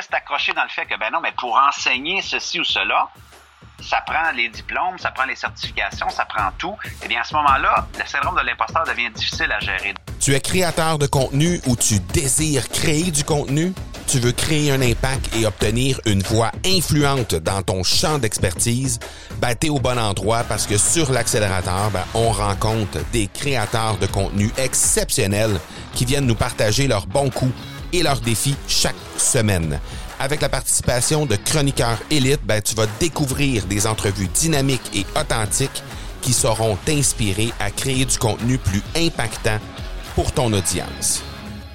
reste accroché dans le fait que, ben non, mais pour enseigner ceci ou cela, ça prend les diplômes, ça prend les certifications, ça prend tout, eh bien, à ce moment-là, le syndrome de l'imposteur devient difficile à gérer. Tu es créateur de contenu ou tu désires créer du contenu? Tu veux créer un impact et obtenir une voix influente dans ton champ d'expertise? Ben, au bon endroit parce que sur l'accélérateur, ben, on rencontre des créateurs de contenu exceptionnels qui viennent nous partager leurs bons coups et leurs défis chaque semaine. Avec la participation de chroniqueurs élites, ben, tu vas découvrir des entrevues dynamiques et authentiques qui sauront t'inspirer à créer du contenu plus impactant pour ton audience.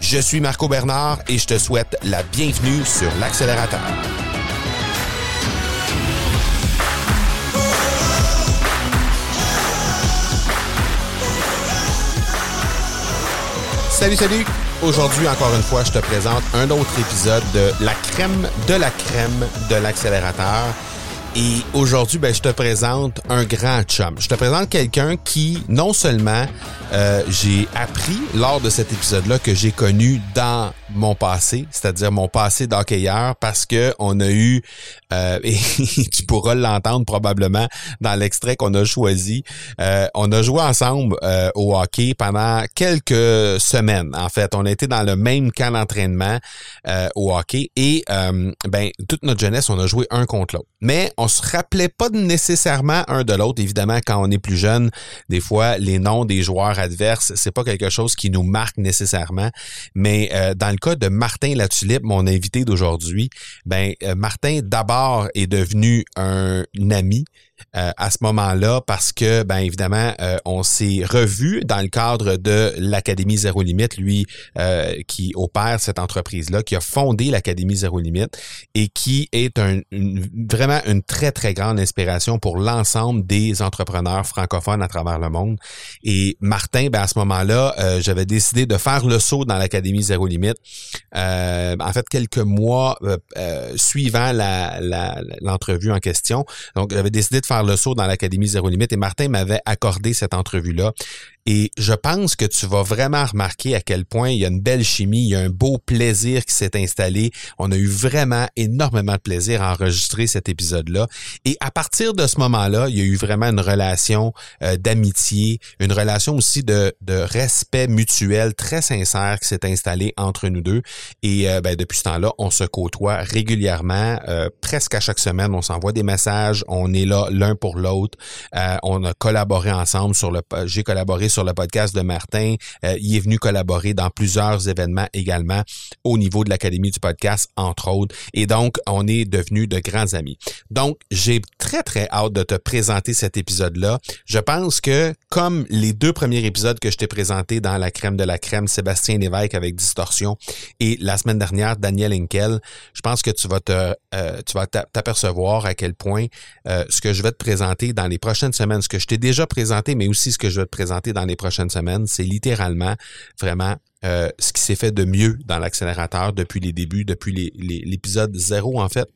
Je suis Marco Bernard et je te souhaite la bienvenue sur l'accélérateur. Salut, salut! Aujourd'hui, encore une fois, je te présente un autre épisode de La crème de la crème de l'accélérateur. Et aujourd'hui, ben, je te présente un grand chum. Je te présente quelqu'un qui, non seulement euh, j'ai appris lors de cet épisode-là que j'ai connu dans mon passé, c'est-à-dire mon passé d'hockeyeur, parce que on a eu, euh, et tu pourras l'entendre probablement dans l'extrait qu'on a choisi, euh, on a joué ensemble au hockey pendant quelques semaines. En fait, on a été dans le même camp d'entraînement au hockey et ben toute notre jeunesse, on a joué un contre l'autre. Mais on se rappelait pas nécessairement un de l'autre. Évidemment, quand on est plus jeune, des fois, les noms des joueurs adverses, c'est pas quelque chose qui nous marque nécessairement. Mais euh, dans le cas de Martin Latulippe, mon invité d'aujourd'hui, ben euh, Martin d'abord est devenu un ami euh, à ce moment-là parce que, ben évidemment, euh, on s'est revu dans le cadre de l'Académie Zéro Limite, lui euh, qui opère cette entreprise-là, qui a fondé l'Académie Zéro Limite et qui est un, vraiment une très, très grande inspiration pour l'ensemble des entrepreneurs francophones à travers le monde. Et Martin, ben à ce moment-là, j'avais décidé de faire le saut dans l'Académie Zéro Limite. en fait, quelques mois suivant l'entrevue la, en question. Donc, j'avais décidé de faire le saut dans l'Académie Zéro Limite et Martin m'avait accordé cette entrevue-là. Et je pense que tu vas vraiment remarquer à quel point il y a une belle chimie, il y a un beau plaisir qui s'est installé. On a eu vraiment énormément de plaisir à enregistrer cet épisode-là. Et à partir de ce moment-là, il y a eu vraiment une relation euh, d'amitié, une relation aussi de, de, respect mutuel très sincère qui s'est installée entre nous deux. Et euh, ben, depuis ce temps-là, on se côtoie régulièrement, euh, presque à chaque semaine, on s'envoie des messages, on est là l'un pour l'autre. on a collaboré ensemble sur le, j'ai collaboré sur le podcast de Martin. Euh, il est venu collaborer dans plusieurs événements également au niveau de l'Académie du podcast, entre autres. Et donc, on est devenus de grands amis. Donc, j'ai très, très hâte de te présenter cet épisode-là. Je pense que, comme les deux premiers épisodes que je t'ai présentés dans la crème de la crème, Sébastien Lévesque avec Distorsion et la semaine dernière, Daniel Henkel, je pense que tu vas te, euh, tu vas t'apercevoir à quel point euh, ce que je vais te présenter dans les prochaines semaines, ce que je t'ai déjà présenté, mais aussi ce que je vais te présenter dans les prochaines semaines, c'est littéralement vraiment euh, ce qui s'est fait de mieux dans l'accélérateur depuis les débuts, depuis l'épisode zéro en fait.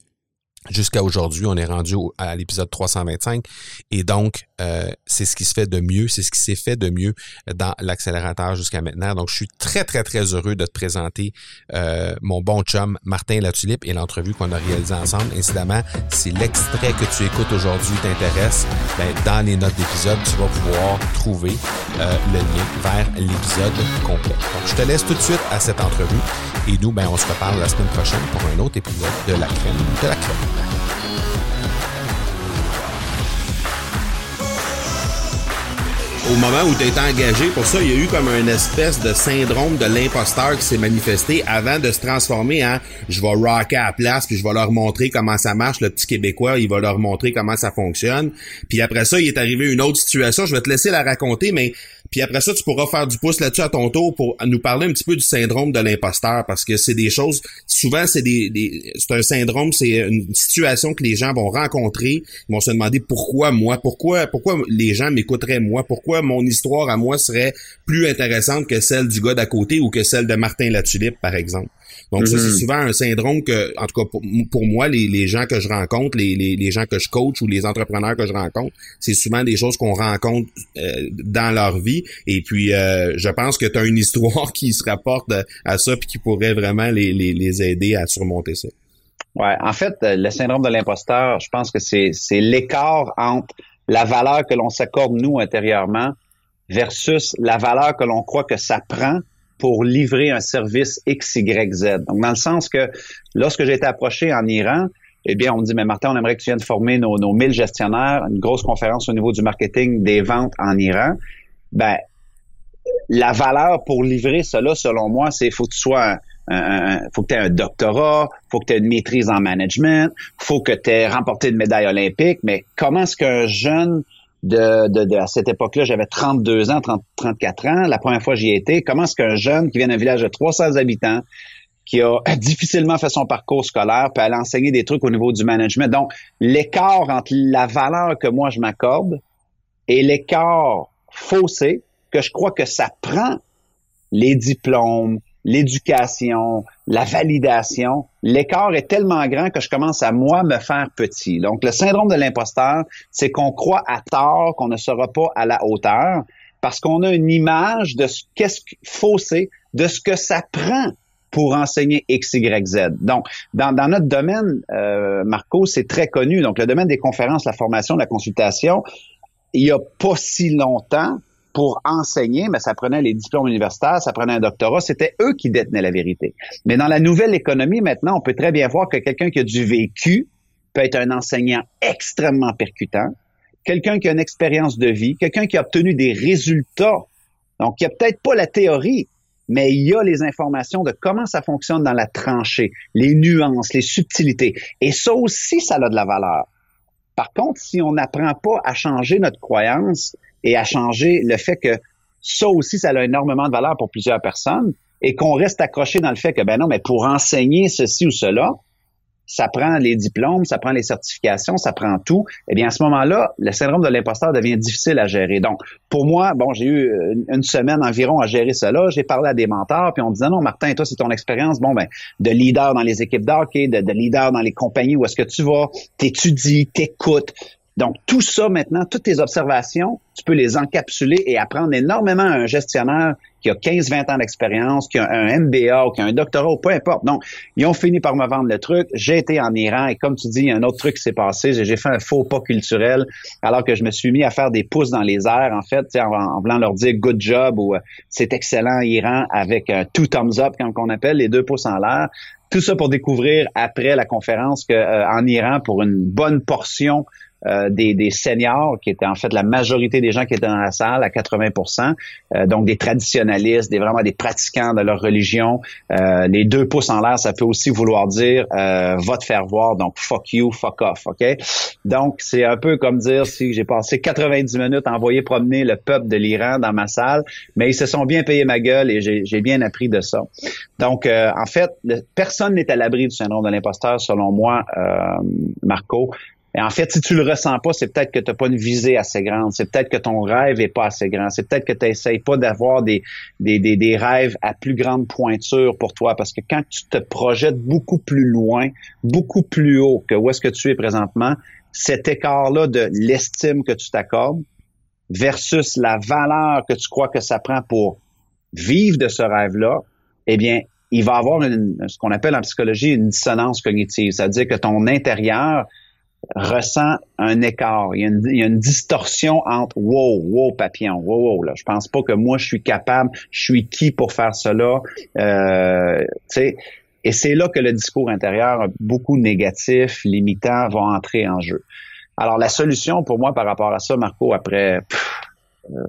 Jusqu'à aujourd'hui, on est rendu à l'épisode 325 et donc euh, c'est ce qui se fait de mieux, c'est ce qui s'est fait de mieux dans l'accélérateur jusqu'à maintenant. Donc je suis très très très heureux de te présenter euh, mon bon chum Martin Latulippe et l'entrevue qu'on a réalisée ensemble. Incidemment, si l'extrait que tu écoutes aujourd'hui t'intéresse, ben, dans les notes d'épisode, tu vas pouvoir trouver euh, le lien vers l'épisode complet. Donc je te laisse tout de suite à cette entrevue et nous, ben, on se reparle la semaine prochaine pour un autre épisode de la crème de la crème. Au moment où tu engagé pour ça, il y a eu comme une espèce de syndrome de l'imposteur qui s'est manifesté avant de se transformer en je vais rocker à la place puis je vais leur montrer comment ça marche le petit québécois, il va leur montrer comment ça fonctionne. Puis après ça, il est arrivé une autre situation, je vais te laisser la raconter mais puis après ça, tu pourras faire du pouce là-dessus à ton tour pour nous parler un petit peu du syndrome de l'imposteur parce que c'est des choses, souvent c'est des, c'est un syndrome, c'est une situation que les gens vont rencontrer, ils vont se demander pourquoi moi, pourquoi pourquoi les gens m'écouteraient moi, pourquoi mon histoire à moi serait plus intéressante que celle du gars d'à côté ou que celle de Martin Latulippe par exemple. Donc ça, c'est mm-hmm. souvent un syndrome que, en tout cas pour, moi, les, les, gens que je rencontre, les, les, les, gens que je coach ou les entrepreneurs que je rencontre, c'est souvent des choses qu'on rencontre euh, dans leur vie. Et puis, euh, je pense que tu as une histoire qui se rapporte à ça puis qui pourrait vraiment les, les, les aider à surmonter ça. Ouais, en fait, euh, le syndrome de l'imposteur, je pense que c'est l'écart entre la valeur que l'on s'accorde nous intérieurement versus la valeur que l'on croit que ça prend pour livrer un service X, Y, Z. Donc, dans le sens que lorsque j'ai été approché en Iran, eh bien, on me dit, mais Martin, on aimerait que tu viennes former nos, nos 1000 gestionnaires, une grosse conférence au niveau du marketing des ventes en Iran. Ben, la valeur pour livrer cela, selon moi, c'est faut que tu sois un, faut que tu aies un doctorat, faut que tu aies une maîtrise en management, faut que tu aies remporté une médaille olympique, mais comment est-ce qu'un jeune à cette époque-là, j'avais 32 ans, 30, 34 ans, la première fois j'y étais, comment est-ce qu'un jeune qui vient d'un village de 300 habitants, qui a difficilement fait son parcours scolaire, peut aller enseigner des trucs au niveau du management? Donc, l'écart entre la valeur que moi je m'accorde et l'écart faussé que je crois que ça prend les diplômes, l'éducation, la validation, l'écart est tellement grand que je commence à moi me faire petit. Donc le syndrome de l'imposteur, c'est qu'on croit à tort qu'on ne sera pas à la hauteur parce qu'on a une image de ce qu'est-ce faussé de ce que ça prend pour enseigner X, Y, Z. Donc, dans, notre domaine, euh, Marco, c'est très connu. Donc, le domaine des conférences, la formation, la consultation, il y a pas si longtemps, pour enseigner, mais ça prenait les diplômes universitaires, ça prenait un doctorat, c'était eux qui détenaient la vérité. Mais dans la nouvelle économie, maintenant, on peut très bien voir que quelqu'un qui a du vécu peut être un enseignant extrêmement percutant, quelqu'un qui a une expérience de vie, quelqu'un qui a obtenu des résultats. Donc, il n'y a peut-être pas la théorie, mais il y a les informations de comment ça fonctionne dans la tranchée, les nuances, les subtilités. Et ça aussi, ça a de la valeur. Par contre, si on n'apprend pas à changer notre croyance, et à changer le fait que ça aussi, ça a énormément de valeur pour plusieurs personnes et qu'on reste accroché dans le fait que, ben non, mais pour enseigner ceci ou cela, ça prend les diplômes, ça prend les certifications, ça prend tout. Eh bien, à ce moment-là, le syndrome de l'imposteur devient difficile à gérer. Donc, pour moi, bon, j'ai eu une, semaine environ à gérer cela. J'ai parlé à des mentors, puis on disait, non, Martin, toi, c'est ton expérience, bon, ben, de leader dans les équipes d'hockey, de, de leader dans les compagnies où est-ce que tu vas, t'étudies, t'écoutes, donc, tout ça maintenant, toutes tes observations, tu peux les encapsuler et apprendre énormément à un gestionnaire qui a 15-20 ans d'expérience, qui a un MBA ou qui a un doctorat ou peu importe. Donc, ils ont fini par me vendre le truc. J'ai été en Iran et comme tu dis, il y a un autre truc qui s'est passé. J'ai fait un faux pas culturel alors que je me suis mis à faire des pouces dans les airs, en fait, en, en voulant leur dire good job ou euh, c'est excellent Iran avec un two thumbs up, comme on appelle, les deux pouces en l'air. Tout ça pour découvrir après la conférence que euh, Iran, pour une bonne portion euh, des, des, seniors, qui étaient en fait la majorité des gens qui étaient dans la salle, à 80 euh, donc des traditionalistes, des vraiment des pratiquants de leur religion. Euh, les deux pouces en l'air, ça peut aussi vouloir dire euh, va te faire voir, donc fuck you, fuck off, ok? Donc c'est un peu comme dire si j'ai passé 90 minutes à envoyer promener le peuple de l'Iran dans ma salle, mais ils se sont bien payé ma gueule et j'ai bien appris de ça. Donc en fait, personne n'est à l'abri du syndrome de l'imposteur, selon moi, Marco. Et en fait, si tu le ressens pas, c'est peut-être que tu n'as pas une visée assez grande. C'est peut-être que ton rêve est pas assez grand. C'est peut-être que tu n'essayes pas d'avoir des, des, des, des, rêves à plus grande pointure pour toi. Parce que quand tu te projettes beaucoup plus loin, beaucoup plus haut que où est-ce que tu es présentement, cet écart-là de l'estime que tu t'accordes versus la valeur que tu crois que ça prend pour vivre de ce rêve-là, eh bien, il va avoir ce qu'on appelle en psychologie une dissonance cognitive. C'est-à-dire que ton intérieur ressent un écart. Il y, a une, y, a une, distorsion entre wow, wow, papillon, wow, wow. Là. Je pense pas que moi je suis capable, je suis qui pour faire cela. Euh, et c'est là que le discours intérieur beaucoup négatif, limitant, va entrer en jeu. Alors la solution pour moi par rapport à ça, Marco, après euh,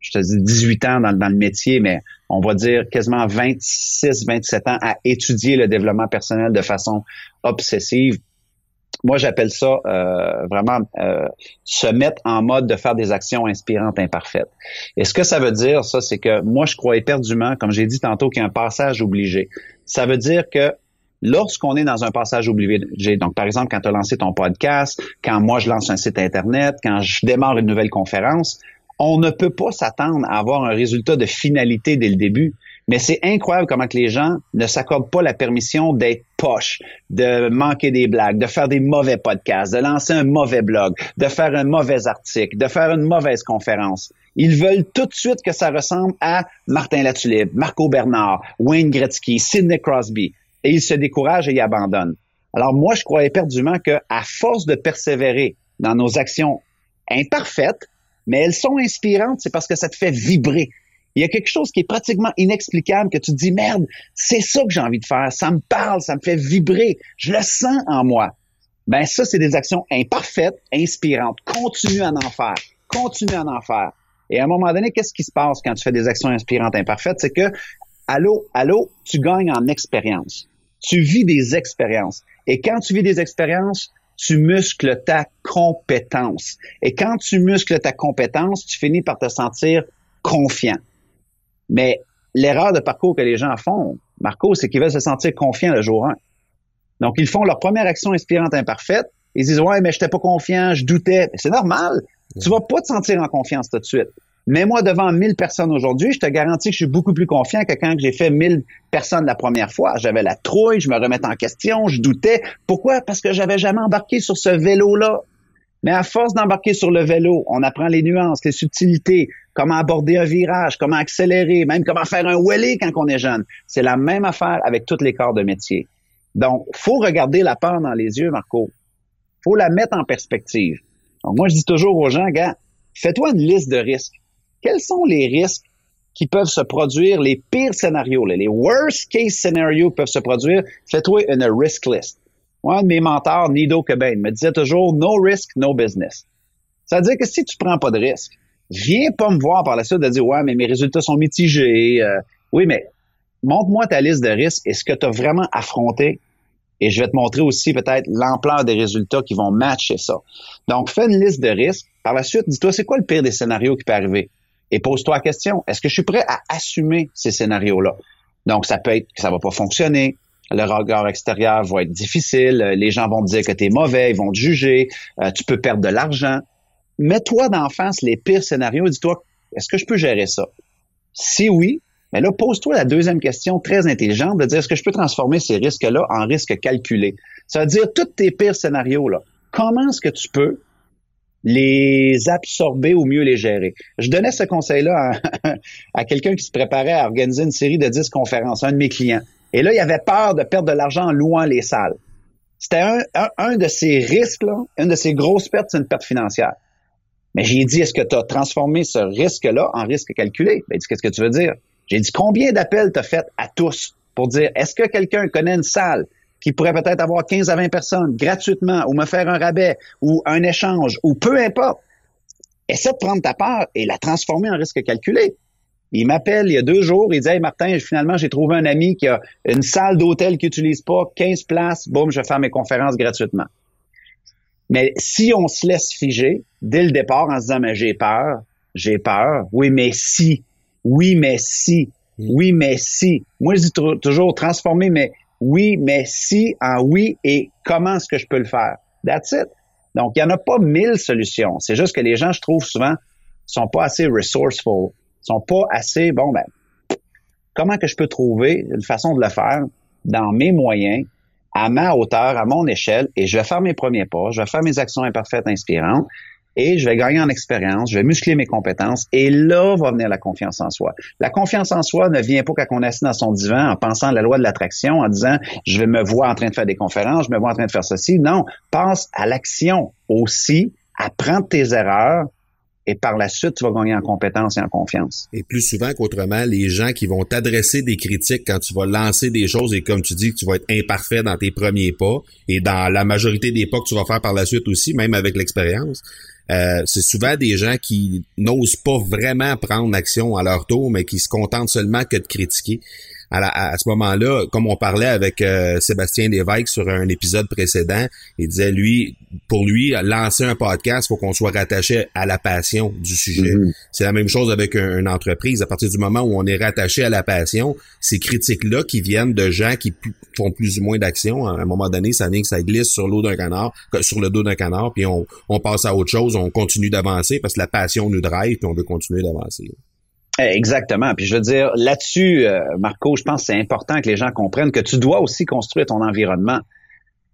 je te dis 18 ans dans, dans, le métier, mais on va dire quasiment 26, 27 ans à étudier le développement personnel de façon obsessive moi, j'appelle ça euh, vraiment euh, se mettre en mode de faire des actions inspirantes imparfaites. Et ce que ça veut dire, ça, c'est que moi, je crois éperdument, comme j'ai dit tantôt, qu'il y a un passage obligé. Ça veut dire que lorsqu'on est dans un passage obligé, donc par exemple quand tu as lancé ton podcast, quand moi je lance un site internet, quand je démarre une nouvelle conférence, on ne peut pas s'attendre à avoir un résultat de finalité dès le début. Mais c'est incroyable comment que les gens ne s'accordent pas la permission d'être poche, de manquer des blagues, de faire des mauvais podcasts, de lancer un mauvais blog, de faire un mauvais article, de faire une mauvaise conférence. Ils veulent tout de suite que ça ressemble à Martin Latulippe, Marco Bernard, Wayne Gretzky, Sidney Crosby. Et ils se découragent et ils abandonnent. Alors moi, je crois éperdument que à force de persévérer dans nos actions imparfaites, mais elles sont inspirantes, c'est parce que ça te fait vibrer. Il y a quelque chose qui est pratiquement inexplicable que tu te dis merde, c'est ça que j'ai envie de faire, ça me parle, ça me fait vibrer, je le sens en moi. Ben ça c'est des actions imparfaites, inspirantes. Continue à en faire, continue à en faire. Et à un moment donné, qu'est-ce qui se passe quand tu fais des actions inspirantes imparfaites, c'est que allô, allô, tu gagnes en expérience. Tu vis des expériences. Et quand tu vis des expériences, tu muscles ta compétence. Et quand tu muscles ta compétence, tu finis par te sentir confiant. Mais l'erreur de parcours que les gens font, Marco, c'est qu'ils veulent se sentir confiants le jour 1. Donc, ils font leur première action inspirante imparfaite. Ils disent, ouais, mais j'étais pas confiant, je doutais. C'est normal. Tu vas pas te sentir en confiance tout de suite. Mets-moi devant 1000 personnes aujourd'hui, je te garantis que je suis beaucoup plus confiant que quand j'ai fait 1000 personnes la première fois. J'avais la trouille, je me remettais en question, je doutais. Pourquoi? Parce que j'avais jamais embarqué sur ce vélo-là. Mais à force d'embarquer sur le vélo, on apprend les nuances, les subtilités, comment aborder un virage, comment accélérer, même comment faire un wheelie quand on est jeune. C'est la même affaire avec tous les corps de métier. Donc, faut regarder la peur dans les yeux, Marco. Faut la mettre en perspective. Donc, moi, je dis toujours aux gens, gars, fais-toi une liste de risques quels sont les risques qui peuvent se produire, les pires scénarios, les worst case scénarios peuvent se produire, fais-toi une risk list. Moi, de mes mentors, Nido Cobain, me disait toujours no risk, no business. Ça veut dire que si tu prends pas de risque, viens pas me voir par la suite de dire ouais, mais mes résultats sont mitigés. Euh, oui, mais montre-moi ta liste de risques et ce que tu as vraiment affronté. Et je vais te montrer aussi peut-être l'ampleur des résultats qui vont matcher ça. Donc, fais une liste de risques. Par la suite, dis-toi, c'est quoi le pire des scénarios qui peut arriver? et pose-toi la question, est-ce que je suis prêt à assumer ces scénarios-là? Donc, ça peut être que ça va pas fonctionner, le regard extérieur va être difficile, les gens vont te dire que tu es mauvais, ils vont te juger, euh, tu peux perdre de l'argent. Mets-toi d'en face les pires scénarios et dis-toi, est-ce que je peux gérer ça? Si oui, mais là, pose-toi la deuxième question très intelligente de dire, est-ce que je peux transformer ces risques-là en risques calculés? Ça veut dire, tous tes pires scénarios, là, comment est-ce que tu peux les absorber ou mieux les gérer? Je donnais ce conseil-là à, quelqu'un qui se préparait à organiser une série de 10 conférences, un de mes clients. Et là, il avait peur de perdre de l'argent en louant les salles. C'était un, de ces risques-là, une de ces grosses pertes, c'est une perte financière. Mais j'ai dit, est-ce que tu as transformé ce risque-là en risque calculé? Ben, il dit, qu'est-ce que tu veux dire? J'ai dit, combien d'appels t'as fait à tous pour dire, est-ce que quelqu'un connaît une salle qui pourrait peut-être avoir 15 à 20 personnes gratuitement ou me faire un rabais ou un échange ou peu importe? Essaie de prendre ta part et la transformer en risque calculé. Il m'appelle il y a deux jours, il dit Hey Martin, finalement, j'ai trouvé un ami qui a une salle d'hôtel qu'il n'utilise pas, 15 places, boum, je vais faire mes conférences gratuitement. Mais si on se laisse figer dès le départ en se disant Mais j'ai peur, j'ai peur, oui, mais si, oui, mais si, oui, mais si. Moi, je dis toujours transformer mes, oui, mais si en oui et comment est-ce que je peux le faire? That's it. Donc, il n'y en a pas mille solutions. C'est juste que les gens, je trouve souvent, sont pas assez resourceful, sont pas assez, bon, ben, comment que je peux trouver une façon de le faire dans mes moyens, à ma hauteur, à mon échelle, et je vais faire mes premiers pas, je vais faire mes actions imparfaites inspirantes, et je vais gagner en expérience, je vais muscler mes compétences et là va venir la confiance en soi. La confiance en soi ne vient pas quand on est assis dans son divan en pensant à la loi de l'attraction, en disant je me vois en train de faire des conférences, je me vois en train de faire ceci. Non, pense à l'action aussi, apprends tes erreurs, et par la suite, tu vas gagner en compétence et en confiance. Et plus souvent qu'autrement, les gens qui vont t'adresser des critiques quand tu vas lancer des choses et comme tu dis tu vas être imparfait dans tes premiers pas et dans la majorité des pas que tu vas faire par la suite aussi, même avec l'expérience, euh, c'est souvent des gens qui n'osent pas vraiment prendre action à leur tour, mais qui se contentent seulement que de critiquer à, ce moment-là, comme on parlait avec euh, Sébastien Lévesque sur un épisode précédent, il disait lui, pour lui, lancer un podcast, faut qu'on soit rattaché à la passion du sujet. Mm-hmm. C'est la même chose avec une entreprise. À partir du moment où on est rattaché à la passion, ces critiques-là qui viennent de gens qui font plus ou moins d'action, à un moment donné, ça vient que ça glisse sur l'eau d'un canard, sur le dos d'un canard, puis on, on passe à autre chose, on continue d'avancer parce que la passion nous drive, puis on veut continuer d'avancer. Exactement. Puis je veux dire, là-dessus, euh, Marco, je pense que c'est important que les gens comprennent que tu dois aussi construire ton environnement.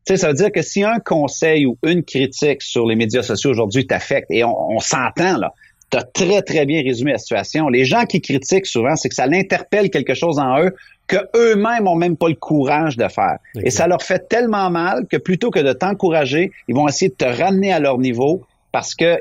Tu sais, ça veut dire que si un conseil ou une critique sur les médias sociaux aujourd'hui t'affecte, et on, s'entend là, tu as très, très bien résumé la situation. Les gens qui critiquent souvent, c'est que ça l'interpelle quelque chose en eux que eux-mêmes ont même pas le courage de faire. Et ça leur fait tellement mal que plutôt que de t'encourager, ils vont essayer de te ramener à leur niveau parce que,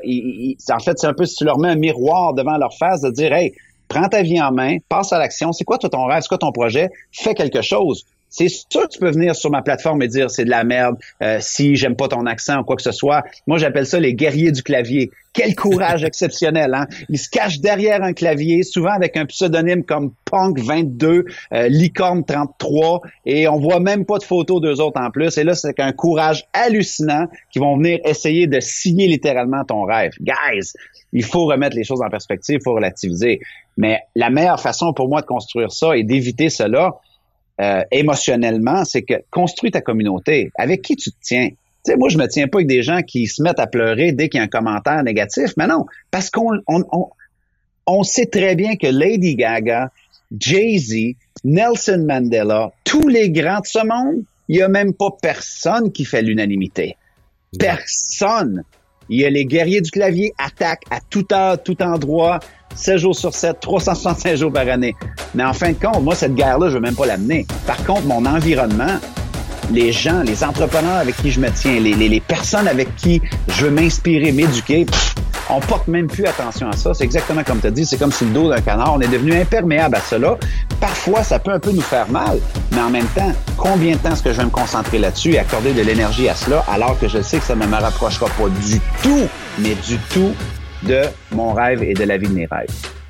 en fait, c'est un peu si tu leur mets un miroir devant leur face de dire, hey, prends ta vie en main, passe à l'action. C'est quoi toi, ton rêve? C'est quoi ton projet? Fais quelque chose. C'est sûr que tu peux venir sur ma plateforme et dire c'est de la merde, euh, si j'aime pas ton accent ou quoi que ce soit. Moi, j'appelle ça les guerriers du clavier. Quel courage exceptionnel, hein? Ils se cachent derrière un clavier, souvent avec un pseudonyme comme Punk22, euh, Licorne33, et on voit même pas de photos d'eux autres en plus. Et là, c'est un courage hallucinant qui vont venir essayer de signer littéralement ton rêve. Guys, il faut remettre les choses en perspective, il faut relativiser. Mais la meilleure façon pour moi de construire ça et d'éviter cela, euh, émotionnellement, c'est que construis ta communauté. Avec qui tu te tiens? Tu sais, moi, je me tiens pas avec des gens qui se mettent à pleurer dès qu'il y a un commentaire négatif, mais non, parce qu'on on, on, sait très bien que Lady Gaga, Jay-Z, Nelson Mandela, tous les grands de ce monde, il y a même pas personne qui fait l'unanimité. Personne. Il y a les guerriers du clavier attaquent à tout heure, tout endroit, 7 jours sur 7, 365 jours par année. Mais en fin de compte, moi, cette guerre-là, je veux même pas l'amener. Par contre, mon environnement, les gens, les entrepreneurs avec qui je me tiens, les, personnes avec qui je veux m'inspirer, m'éduquer, on porte même plus attention à ça. C'est exactement comme tu as dit, c'est comme si le dos d'un canard, on est devenu imperméable à cela. Parfois, ça peut un peu nous faire mal, mais en même temps, combien de temps est-ce que je vais me concentrer là-dessus et accorder de l'énergie à cela alors que je sais que ça ne me rapprochera pas du tout, mais du tout de mon rêve et de la vie de mes rêves.